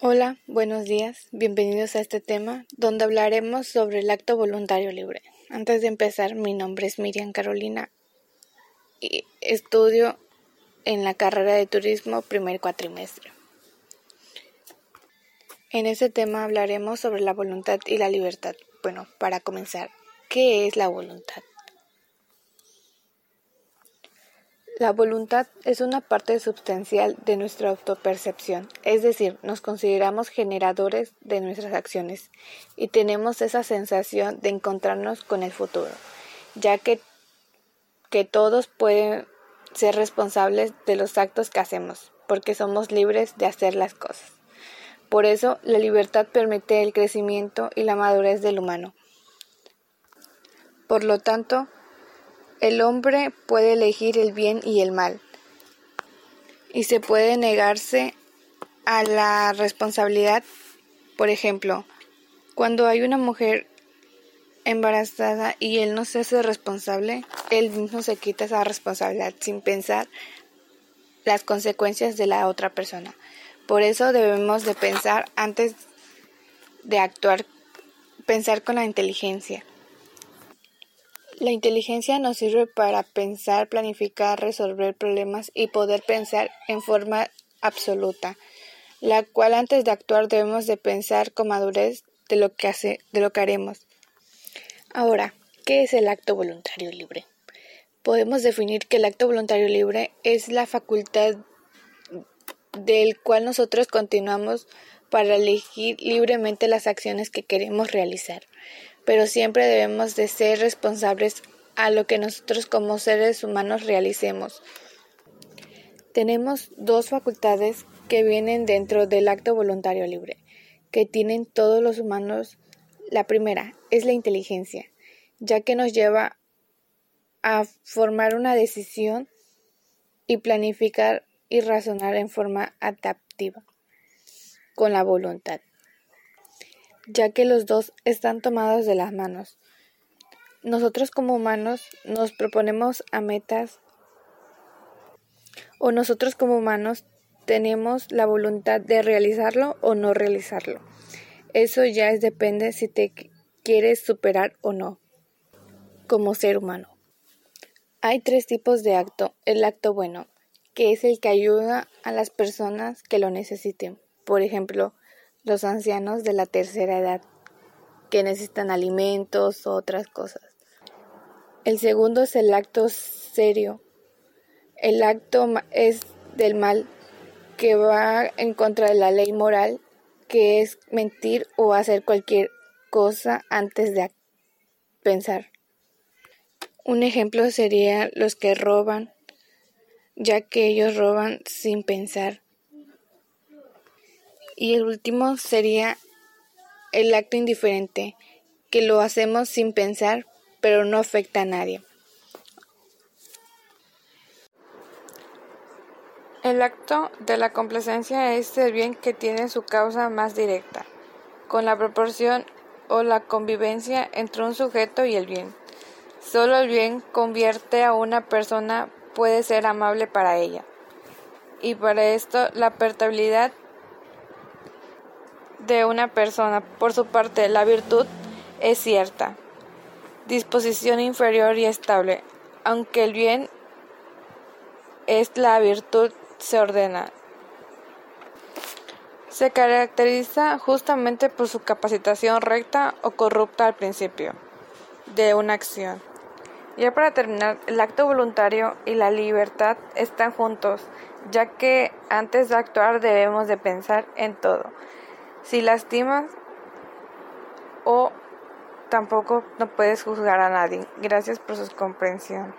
Hola, buenos días, bienvenidos a este tema donde hablaremos sobre el acto voluntario libre. Antes de empezar, mi nombre es Miriam Carolina y estudio en la carrera de turismo primer cuatrimestre. En este tema hablaremos sobre la voluntad y la libertad. Bueno, para comenzar, ¿qué es la voluntad? La voluntad es una parte sustancial de nuestra autopercepción, es decir, nos consideramos generadores de nuestras acciones y tenemos esa sensación de encontrarnos con el futuro, ya que, que todos pueden ser responsables de los actos que hacemos, porque somos libres de hacer las cosas. Por eso, la libertad permite el crecimiento y la madurez del humano. Por lo tanto, el hombre puede elegir el bien y el mal, y se puede negarse a la responsabilidad. Por ejemplo, cuando hay una mujer embarazada y él no se hace responsable, él mismo se quita esa responsabilidad sin pensar las consecuencias de la otra persona. Por eso debemos de pensar antes de actuar, pensar con la inteligencia. La inteligencia nos sirve para pensar, planificar, resolver problemas y poder pensar en forma absoluta, la cual antes de actuar debemos de pensar con madurez de lo que hace, de lo que haremos. Ahora, ¿qué es el acto voluntario libre? Podemos definir que el acto voluntario libre es la facultad del cual nosotros continuamos para elegir libremente las acciones que queremos realizar pero siempre debemos de ser responsables a lo que nosotros como seres humanos realicemos. Tenemos dos facultades que vienen dentro del acto voluntario libre, que tienen todos los humanos. La primera es la inteligencia, ya que nos lleva a formar una decisión y planificar y razonar en forma adaptiva con la voluntad ya que los dos están tomados de las manos. Nosotros como humanos nos proponemos a metas o nosotros como humanos tenemos la voluntad de realizarlo o no realizarlo. Eso ya es depende si te quieres superar o no como ser humano. Hay tres tipos de acto. El acto bueno, que es el que ayuda a las personas que lo necesiten. Por ejemplo, los ancianos de la tercera edad que necesitan alimentos o otras cosas. El segundo es el acto serio. El acto es del mal que va en contra de la ley moral, que es mentir o hacer cualquier cosa antes de pensar. Un ejemplo sería los que roban, ya que ellos roban sin pensar. Y el último sería el acto indiferente, que lo hacemos sin pensar, pero no afecta a nadie. El acto de la complacencia es el bien que tiene su causa más directa, con la proporción o la convivencia entre un sujeto y el bien. Solo el bien convierte a una persona puede ser amable para ella. Y para esto la pertabilidad de una persona. Por su parte, la virtud es cierta, disposición inferior y estable, aunque el bien es la virtud se ordena. Se caracteriza justamente por su capacitación recta o corrupta al principio de una acción. Ya para terminar, el acto voluntario y la libertad están juntos, ya que antes de actuar debemos de pensar en todo si lastimas o tampoco no puedes juzgar a nadie. Gracias por su comprensión.